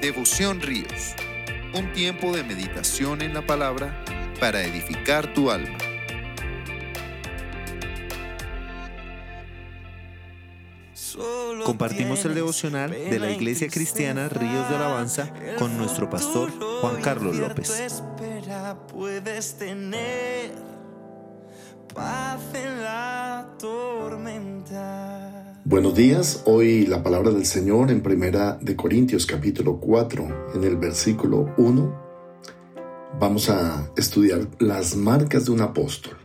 Devoción Ríos, un tiempo de meditación en la palabra para edificar tu alma. Compartimos el devocional de la Iglesia Cristiana Ríos de Alabanza con nuestro pastor Juan Carlos López. Puedes tener paz en la tormenta. Buenos días, hoy la palabra del Señor en Primera de Corintios capítulo 4, en el versículo 1, vamos a estudiar las marcas de un apóstol.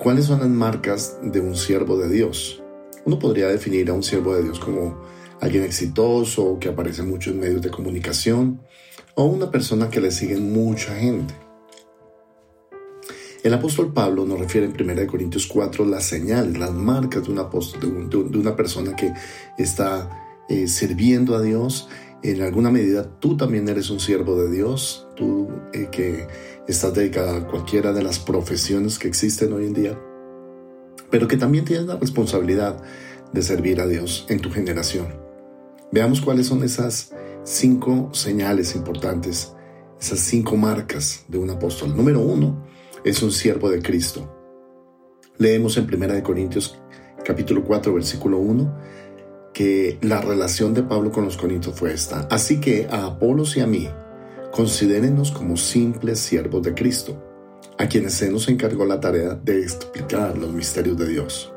¿Cuáles son las marcas de un siervo de Dios? Uno podría definir a un siervo de Dios como alguien exitoso, que aparece mucho en medios de comunicación, o una persona que le sigue mucha gente. El apóstol Pablo nos refiere en 1 Corintios 4 las señales, las marcas de, un apóstol, de, una persona que está eh, sirviendo a Dios. En alguna medida tú también eres un siervo de Dios, tú eh, que estás dedicado a cualquiera de las profesiones que existen hoy en día, pero que también tienes la responsabilidad de servir a Dios en tu generación. Veamos cuáles son esas cinco señales importantes, esas cinco marcas de un apóstol. Número uno, es un siervo de Cristo. Leemos en 1 Corintios capítulo 4 versículo 1 que la relación de Pablo con los corintios fue esta. Así que a Apolos y a mí, considérenos como simples siervos de Cristo, a quienes se nos encargó la tarea de explicar los misterios de Dios.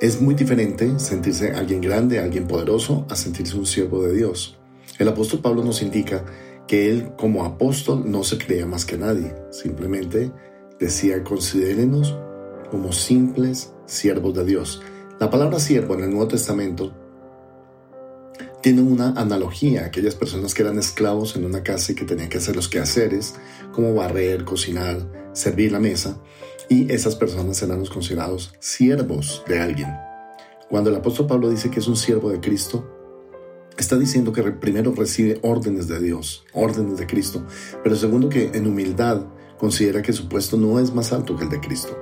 Es muy diferente sentirse alguien grande, alguien poderoso, a sentirse un siervo de Dios. El apóstol Pablo nos indica que él como apóstol no se creía más que nadie, simplemente decía considérenos como simples siervos de Dios. La palabra siervo en el Nuevo Testamento tiene una analogía a aquellas personas que eran esclavos en una casa y que tenían que hacer los quehaceres, como barrer, cocinar, servir la mesa, y esas personas eran los considerados siervos de alguien. Cuando el apóstol Pablo dice que es un siervo de Cristo, está diciendo que primero recibe órdenes de Dios, órdenes de Cristo, pero segundo que en humildad considera que su puesto no es más alto que el de Cristo.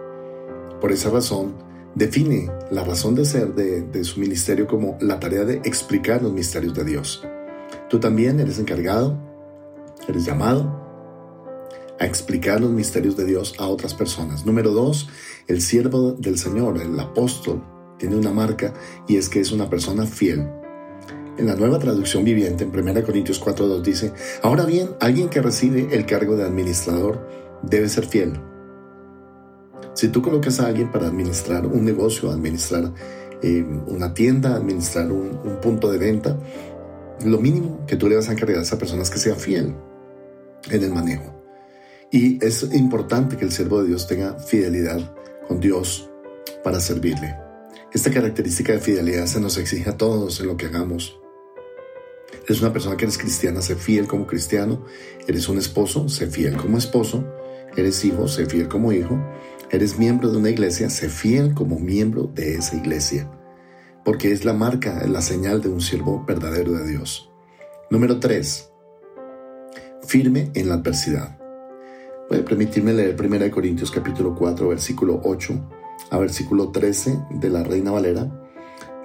Por esa razón, define la razón de ser de, su ministerio como la tarea de explicar los misterios de Dios. Tú también eres encargado, eres llamado a explicar los misterios de Dios a otras personas. Número dos, el siervo del Señor, el apóstol, tiene una marca y es que es una persona fiel. En la nueva traducción viviente, en 1 Corintios 4.2 dice, ahora bien, alguien que recibe el cargo de administrador debe ser fiel. Si tú colocas a alguien para administrar un negocio, administrar eh, una tienda, administrar un, un punto de venta, lo mínimo que tú le vas a encargar a esa persona es que sea fiel en el manejo. Y es importante que el siervo de Dios tenga fidelidad con Dios para servirle. Esta característica de fidelidad se nos exige a todos en lo que hagamos. Eres una persona que eres cristiana, sé fiel como cristiano. Eres un esposo, sé fiel como esposo. Eres hijo, sé fiel como hijo. Eres miembro de una iglesia, sé fiel como miembro de esa iglesia. Porque es la marca, la señal de un siervo verdadero de Dios. Número 3. Firme en la adversidad. A permitirme leer 1 Corintios capítulo 4, versículo 8 a versículo 13 de la Reina Valera.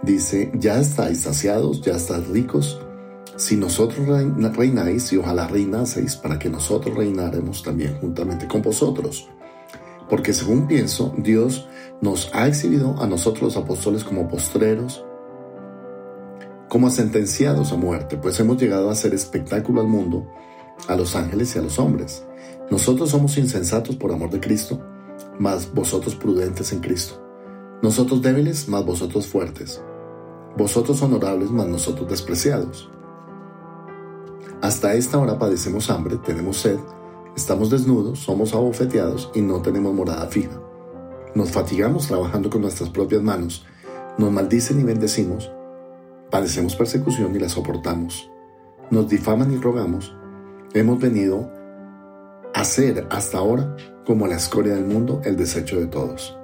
Dice, ya estáis saciados, ya estáis ricos, si nosotros reináis y ojalá reinaseis para que nosotros reináremos también juntamente con vosotros. Porque según pienso, Dios nos ha exhibido a nosotros los apóstoles como postreros, como sentenciados a muerte, pues hemos llegado a hacer espectáculo al mundo, a los ángeles y a los hombres. Nosotros somos insensatos por amor de Cristo, mas vosotros prudentes en Cristo. Nosotros débiles, mas vosotros fuertes. Vosotros honorables, mas nosotros despreciados. Hasta esta hora padecemos hambre, tenemos sed, estamos desnudos, somos abofeteados y no tenemos morada fija. Nos fatigamos trabajando con nuestras propias manos, nos maldicen y bendecimos, padecemos persecución y la soportamos, nos difaman y rogamos, hemos venido a ser hasta ahora como la escoria del mundo, el desecho de todos.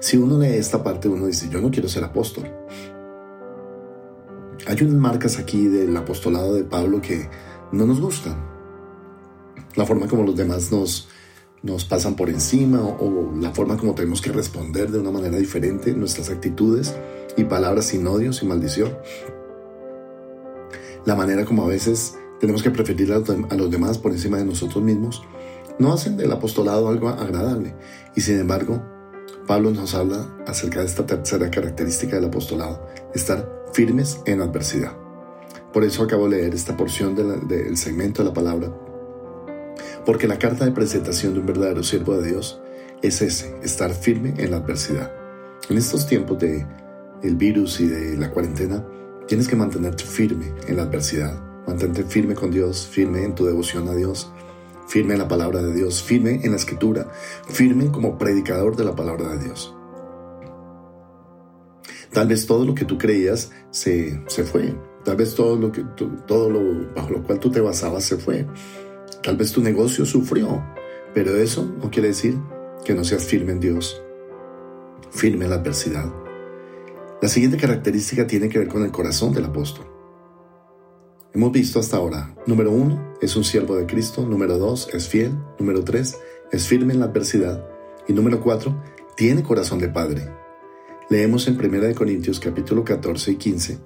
Si uno lee esta parte, uno dice, yo no quiero ser apóstol. Hay unas marcas aquí del apostolado de Pablo que no nos gustan. La forma como los demás nos, nos pasan por encima o, la forma como tenemos que responder de una manera diferente, nuestras actitudes y palabras sin odio, sin maldición. la manera como a veces tenemos que preferir a los demás por encima de nosotros mismos, no hacen del apostolado algo agradable. Y sin embargo, Pablo nos habla acerca de esta tercera característica del apostolado, estar firmes en adversidad. Por eso acabo de leer esta porción del segmento de la palabra, porque la carta de presentación de un verdadero siervo de Dios es ese, estar firme en la adversidad. En estos tiempos de el virus y de la cuarentena, tienes que mantenerte firme en la adversidad, mantente firme con Dios, firme en tu devoción a Dios, firme en la palabra de Dios, firme en la escritura, firme como predicador de la palabra de Dios. Tal vez todo lo que tú creías se, se fue. Tal vez todo lo, que, todo lo bajo lo cual tú te basabas se fue. Tal vez tu negocio sufrió. Pero eso no quiere decir que no seas firme en Dios. Firme en la adversidad. La siguiente característica tiene que ver con el corazón del apóstol. Hemos visto hasta ahora, número uno, es un siervo de Cristo, número dos, es fiel, número tres, es firme en la adversidad y número cuatro, tiene corazón de padre. Leemos en 1 Corintios capítulo 14 y 15.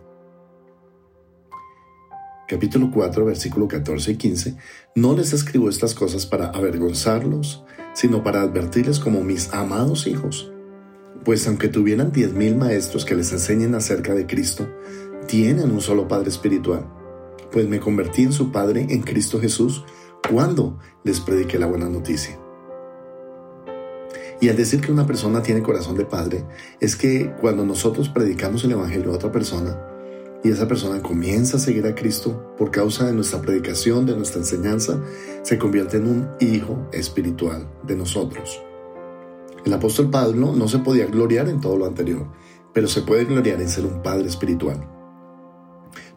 Capítulo 4, versículo 14 y 15. No les escribo estas cosas para avergonzarlos, sino para advertirles como mis amados hijos. Pues aunque tuvieran diez mil maestros que les enseñen acerca de Cristo, tienen un solo Padre espiritual pues me convertí en su Padre en Cristo Jesús cuando les prediqué la buena noticia. Y al decir que una persona tiene corazón de padre, es que cuando nosotros predicamos el Evangelio a otra persona y esa persona comienza a seguir a Cristo por causa de nuestra predicación, de nuestra enseñanza, se convierte en un hijo espiritual de nosotros. El apóstol Pablo no se podía gloriar en todo lo anterior, pero se puede gloriar en ser un padre espiritual.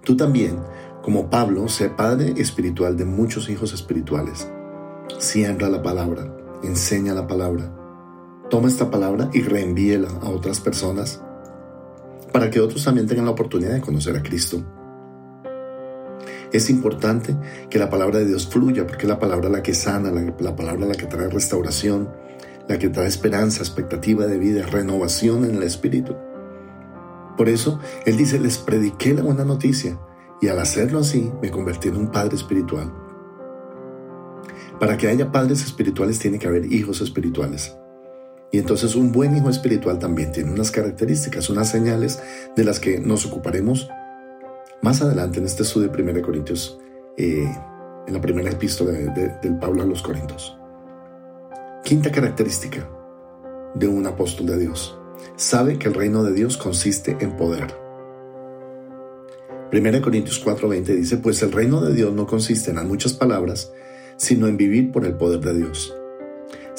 Tú también como Pablo, sé padre espiritual de muchos hijos espirituales. Siembra la palabra, enseña la palabra. Toma esta palabra y reenvíela a otras personas para que otros también tengan la oportunidad de conocer a Cristo. Es importante que la palabra de Dios fluya porque es la palabra la que sana, la, la palabra la que trae restauración, la que trae esperanza, expectativa de vida, renovación en el espíritu. Por eso Él dice, les prediqué la buena noticia y al hacerlo así me convertí en un padre espiritual. Para que haya padres espirituales tiene que haber hijos espirituales. Y entonces un buen hijo espiritual también tiene unas características, unas señales de las que nos ocuparemos más adelante en este estudio de 1 Corintios, eh, en la primera epístola del Pablo a los Corintios. Quinta característica de un apóstol de Dios. Sabe que el reino de Dios consiste en poder. 1 Corintios 4:20 dice, pues el reino de Dios no consiste en muchas palabras, sino en vivir por el poder de Dios.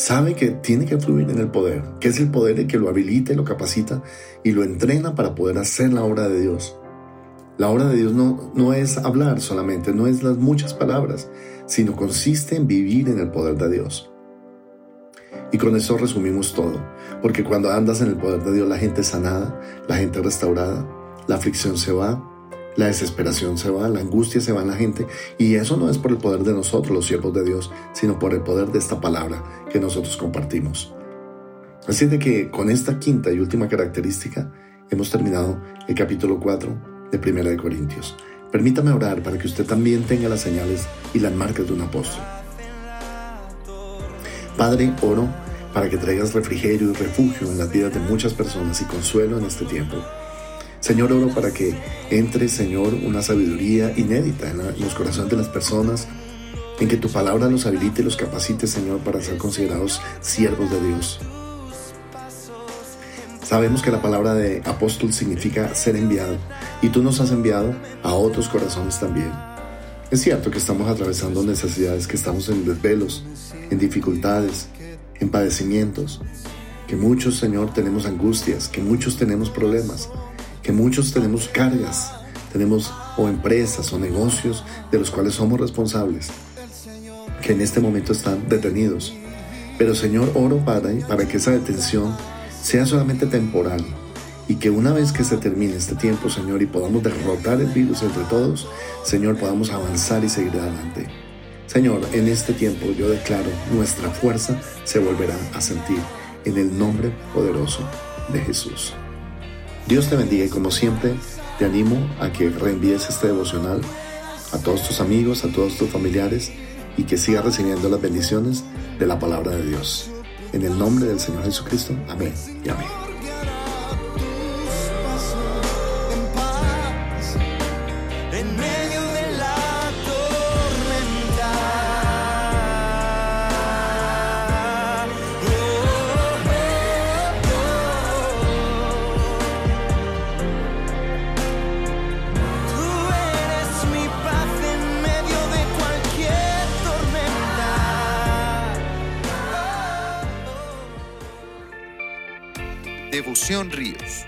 Sabe que tiene que fluir en el poder, que es el poder el que lo habilita y lo capacita y lo entrena para poder hacer la obra de Dios. La obra de Dios no, no es hablar solamente, no es las muchas palabras, sino consiste en vivir en el poder de Dios. Y con eso resumimos todo, porque cuando andas en el poder de Dios la gente sanada, la gente es restaurada, la aflicción se va, la desesperación se va, la angustia se va en la gente. Y eso no es por el poder de nosotros, los siervos de Dios, sino por el poder de esta palabra que nosotros compartimos. Así de que con esta quinta y última característica hemos terminado el capítulo 4 de Primera de Corintios. Permítame orar para que usted también tenga las señales y las marcas de un apóstol. Padre, oro para que traigas refrigerio y refugio en las vidas de muchas personas y consuelo en este tiempo. Señor, oro para que entre, Señor, una sabiduría inédita en, los corazones de las personas, en que tu palabra los habilite y los capacite, Señor, para ser considerados siervos de Dios. Sabemos que la palabra de apóstol significa ser enviado y tú nos has enviado a otros corazones también. Es cierto que estamos atravesando necesidades, que estamos en desvelos, en dificultades, en padecimientos, que muchos, Señor, tenemos angustias, que muchos tenemos problemas, que muchos tenemos cargas, tenemos o empresas o negocios de los cuales somos responsables, que en este momento están detenidos. Pero Señor, oro para, que esa detención sea solamente temporal y que una vez que se termine este tiempo, Señor, y podamos derrotar el virus entre todos, Señor, podamos avanzar y seguir adelante. Señor, en este tiempo yo declaro, nuestra fuerza se volverá a sentir en el nombre poderoso de Jesús. Dios te bendiga y como siempre te animo a que reenvíes este devocional a todos tus amigos, a todos tus familiares y que sigas recibiendo las bendiciones de la palabra de Dios. En el nombre del Señor Jesucristo, amén y amén. Devoción Ríos.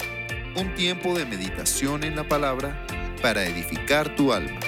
Un tiempo de meditación en la palabra para edificar tu alma.